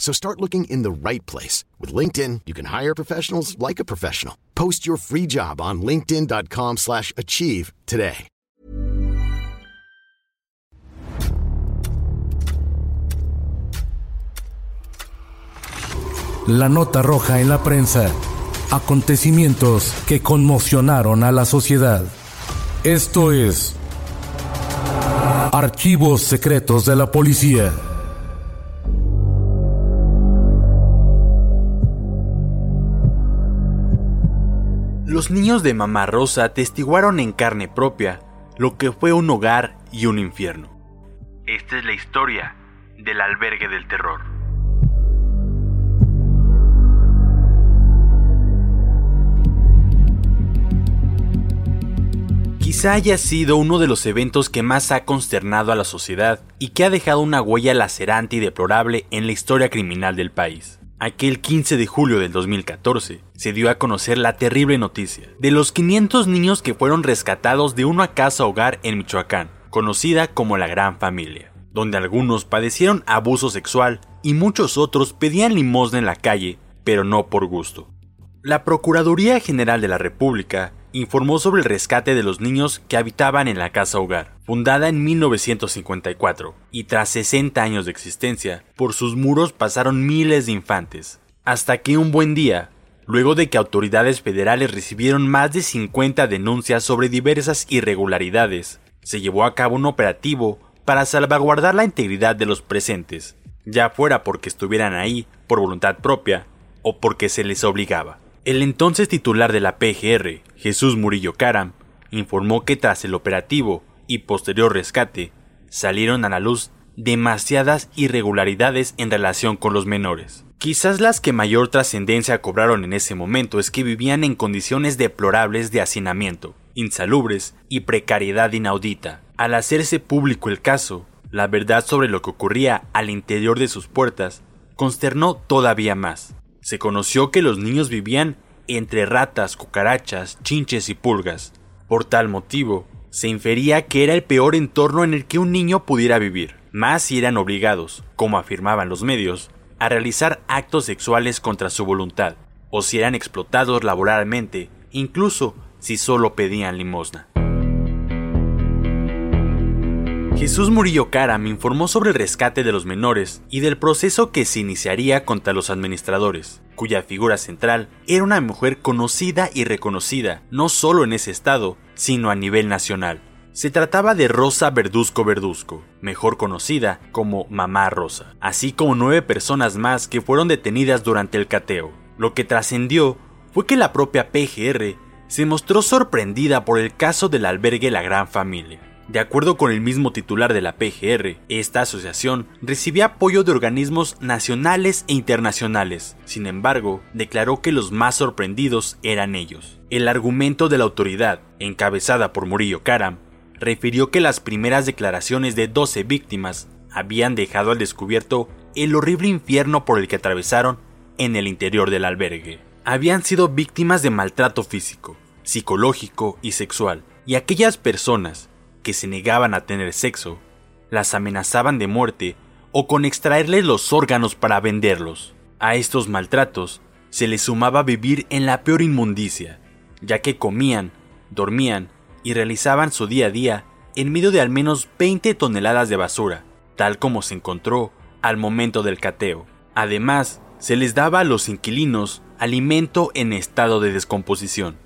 So start looking in the right place. With LinkedIn, you can hire professionals like a professional. Post your free job on linkedin.com slash achieve today. La nota roja en la prensa. Acontecimientos que conmocionaron a la sociedad. Esto es... Archivos secretos de la policía. Los niños de Mamá Rosa testiguaron en carne propia lo que fue un hogar y un infierno. Esta es la historia del albergue del terror. Quizá haya sido uno de los eventos que más ha consternado a la sociedad y que ha dejado una huella lacerante y deplorable en la historia criminal del país. Aquel 15 de julio del 2014 se dio a conocer la terrible noticia de los 500 niños que fueron rescatados de una casa hogar en Michoacán, conocida como la Gran Familia, donde algunos padecieron abuso sexual y muchos otros pedían limosna en la calle, pero no por gusto. La Procuraduría General de la República informó sobre el rescate de los niños que habitaban en la casa hogar, fundada en 1954, y tras 60 años de existencia, por sus muros pasaron miles de infantes, hasta que un buen día, luego de que autoridades federales recibieron más de 50 denuncias sobre diversas irregularidades, se llevó a cabo un operativo para salvaguardar la integridad de los presentes, ya fuera porque estuvieran ahí por voluntad propia o porque se les obligaba. El entonces titular de la PGR, Jesús Murillo Caram, informó que tras el operativo y posterior rescate, salieron a la luz demasiadas irregularidades en relación con los menores. Quizás las que mayor trascendencia cobraron en ese momento es que vivían en condiciones deplorables de hacinamiento, insalubres y precariedad inaudita. Al hacerse público el caso, la verdad sobre lo que ocurría al interior de sus puertas consternó todavía más se conoció que los niños vivían entre ratas, cucarachas, chinches y pulgas. Por tal motivo, se infería que era el peor entorno en el que un niño pudiera vivir, más si eran obligados, como afirmaban los medios, a realizar actos sexuales contra su voluntad, o si eran explotados laboralmente, incluso si solo pedían limosna. Jesús Murillo Cara me informó sobre el rescate de los menores y del proceso que se iniciaría contra los administradores, cuya figura central era una mujer conocida y reconocida, no solo en ese estado, sino a nivel nacional. Se trataba de Rosa Verduzco Verduzco, mejor conocida como Mamá Rosa, así como nueve personas más que fueron detenidas durante el cateo. Lo que trascendió fue que la propia PGR se mostró sorprendida por el caso del albergue La Gran Familia de acuerdo con el mismo titular de la PGR, esta asociación recibía apoyo de organismos nacionales e internacionales. Sin embargo, declaró que los más sorprendidos eran ellos. El argumento de la autoridad, encabezada por Murillo Karam, refirió que las primeras declaraciones de 12 víctimas habían dejado al descubierto el horrible infierno por el que atravesaron en el interior del albergue. Habían sido víctimas de maltrato físico, psicológico y sexual, y aquellas personas que se negaban a tener sexo, las amenazaban de muerte o con extraerles los órganos para venderlos. A estos maltratos se les sumaba vivir en la peor inmundicia, ya que comían, dormían y realizaban su día a día en medio de al menos 20 toneladas de basura, tal como se encontró al momento del cateo. Además, se les daba a los inquilinos alimento en estado de descomposición.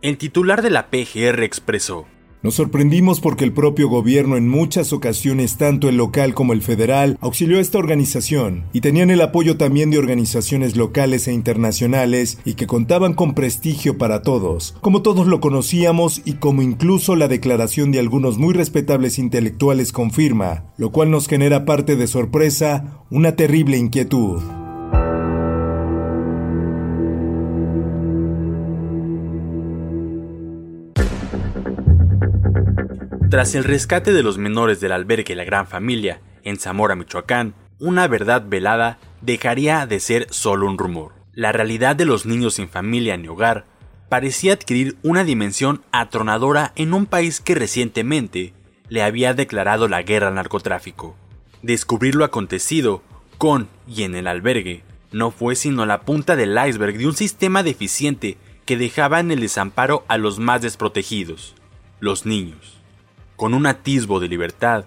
El titular de la PGR expresó, Nos sorprendimos porque el propio gobierno en muchas ocasiones, tanto el local como el federal, auxilió a esta organización y tenían el apoyo también de organizaciones locales e internacionales y que contaban con prestigio para todos, como todos lo conocíamos y como incluso la declaración de algunos muy respetables intelectuales confirma, lo cual nos genera parte de sorpresa, una terrible inquietud. Tras el rescate de los menores del albergue La Gran Familia en Zamora, Michoacán, una verdad velada dejaría de ser solo un rumor. La realidad de los niños sin familia ni hogar parecía adquirir una dimensión atronadora en un país que recientemente le había declarado la guerra al narcotráfico. Descubrir lo acontecido con y en el albergue no fue sino la punta del iceberg de un sistema deficiente que dejaba en el desamparo a los más desprotegidos, los niños. Con un atisbo de libertad,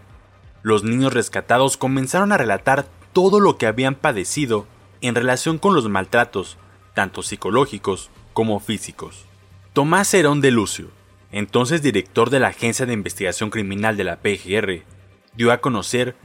los niños rescatados comenzaron a relatar todo lo que habían padecido en relación con los maltratos, tanto psicológicos como físicos. Tomás Herón de Lucio, entonces director de la Agencia de Investigación Criminal de la PGR, dio a conocer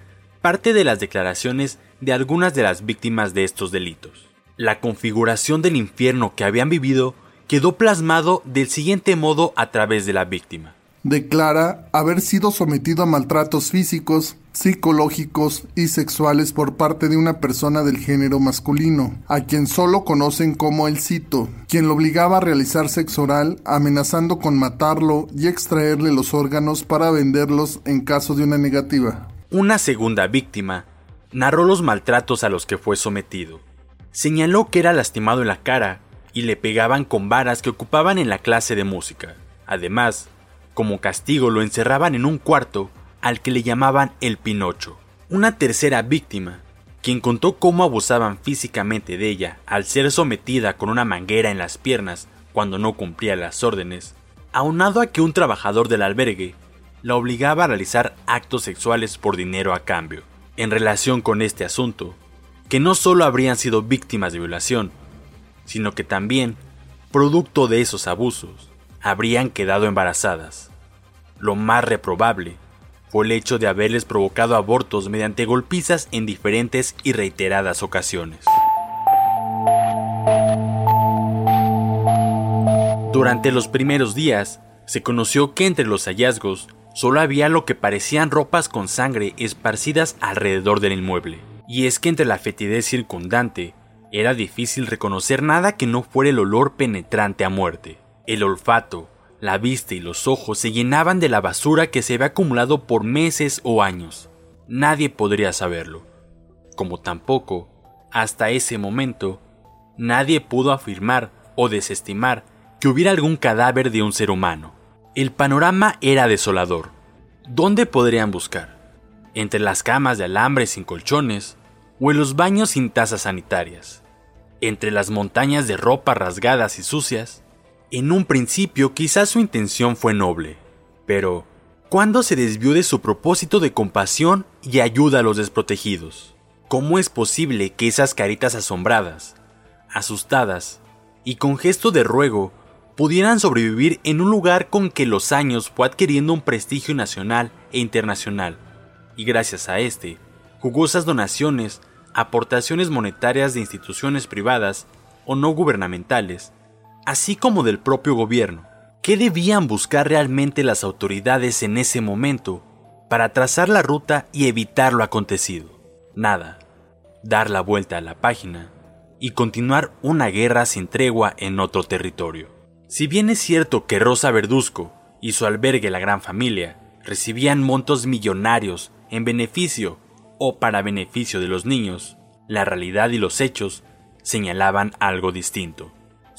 parte de las declaraciones de algunas de las víctimas de estos delitos. La configuración del infierno que habían vivido quedó plasmado del siguiente modo a través de la víctima declara haber sido sometido a maltratos físicos, psicológicos y sexuales por parte de una persona del género masculino, a quien solo conocen como el cito, quien lo obligaba a realizar sexo oral, amenazando con matarlo y extraerle los órganos para venderlos en caso de una negativa. Una segunda víctima narró los maltratos a los que fue sometido. Señaló que era lastimado en la cara y le pegaban con varas que ocupaban en la clase de música. Además, como castigo lo encerraban en un cuarto al que le llamaban el Pinocho. Una tercera víctima, quien contó cómo abusaban físicamente de ella al ser sometida con una manguera en las piernas cuando no cumplía las órdenes, aunado a que un trabajador del albergue la obligaba a realizar actos sexuales por dinero a cambio. En relación con este asunto, que no solo habrían sido víctimas de violación, sino que también, producto de esos abusos, habrían quedado embarazadas. Lo más reprobable fue el hecho de haberles provocado abortos mediante golpizas en diferentes y reiteradas ocasiones. Durante los primeros días, se conoció que entre los hallazgos solo había lo que parecían ropas con sangre esparcidas alrededor del inmueble. Y es que entre la fetidez circundante era difícil reconocer nada que no fuera el olor penetrante a muerte. El olfato, la vista y los ojos se llenaban de la basura que se había acumulado por meses o años. Nadie podría saberlo. Como tampoco, hasta ese momento, nadie pudo afirmar o desestimar que hubiera algún cadáver de un ser humano. El panorama era desolador. ¿Dónde podrían buscar? ¿Entre las camas de alambre sin colchones o en los baños sin tazas sanitarias? ¿Entre las montañas de ropa rasgadas y sucias? En un principio quizás su intención fue noble, pero ¿cuándo se desvió de su propósito de compasión y ayuda a los desprotegidos? ¿Cómo es posible que esas caritas asombradas, asustadas y con gesto de ruego pudieran sobrevivir en un lugar con que los años fue adquiriendo un prestigio nacional e internacional, y gracias a este, jugosas donaciones, aportaciones monetarias de instituciones privadas o no gubernamentales, así como del propio gobierno. ¿Qué debían buscar realmente las autoridades en ese momento para trazar la ruta y evitar lo acontecido? Nada. Dar la vuelta a la página y continuar una guerra sin tregua en otro territorio. Si bien es cierto que Rosa Verduzco y su albergue La Gran Familia recibían montos millonarios en beneficio o para beneficio de los niños, la realidad y los hechos señalaban algo distinto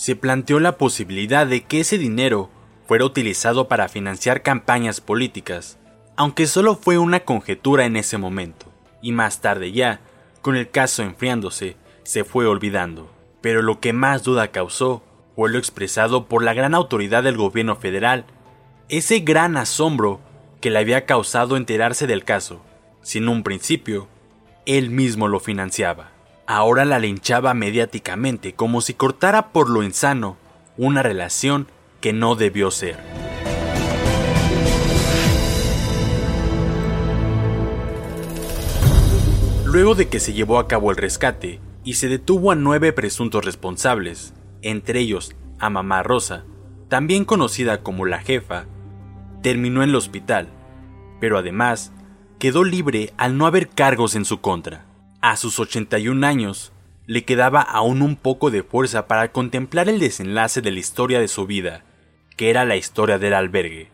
se planteó la posibilidad de que ese dinero fuera utilizado para financiar campañas políticas, aunque solo fue una conjetura en ese momento, y más tarde ya, con el caso enfriándose, se fue olvidando. Pero lo que más duda causó fue lo expresado por la gran autoridad del gobierno federal, ese gran asombro que le había causado enterarse del caso, sin un principio, él mismo lo financiaba ahora la linchaba mediáticamente como si cortara por lo insano una relación que no debió ser. Luego de que se llevó a cabo el rescate y se detuvo a nueve presuntos responsables, entre ellos a Mamá Rosa, también conocida como la jefa, terminó en el hospital, pero además quedó libre al no haber cargos en su contra. A sus 81 años, le quedaba aún un poco de fuerza para contemplar el desenlace de la historia de su vida, que era la historia del albergue.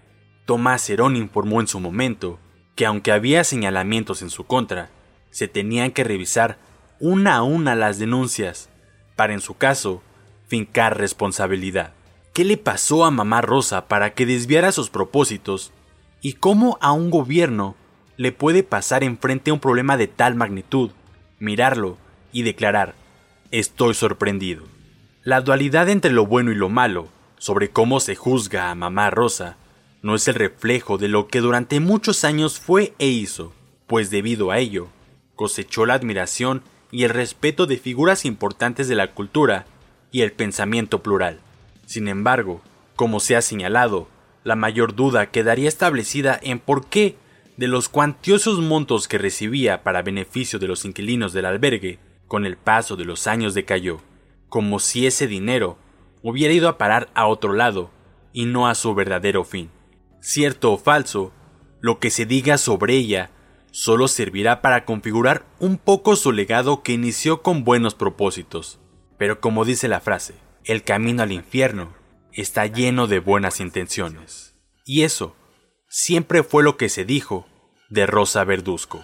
Tomás Herón informó en su momento que aunque había señalamientos en su contra, se tenían que revisar una a una las denuncias, para en su caso, fincar responsabilidad. ¿Qué le pasó a mamá Rosa para que desviara sus propósitos? ¿Y cómo a un gobierno le puede pasar enfrente a un problema de tal magnitud, mirarlo y declarar, estoy sorprendido? La dualidad entre lo bueno y lo malo, sobre cómo se juzga a mamá Rosa, no es el reflejo de lo que durante muchos años fue e hizo, pues debido a ello, cosechó la admiración y el respeto de figuras importantes de la cultura y el pensamiento plural. Sin embargo, como se ha señalado, la mayor duda quedaría establecida en por qué, de los cuantiosos montos que recibía para beneficio de los inquilinos del albergue, con el paso de los años decayó, como si ese dinero hubiera ido a parar a otro lado y no a su verdadero fin. Cierto o falso, lo que se diga sobre ella solo servirá para configurar un poco su legado que inició con buenos propósitos. Pero como dice la frase, el camino al infierno está lleno de buenas intenciones. Y eso siempre fue lo que se dijo de Rosa Verduzco.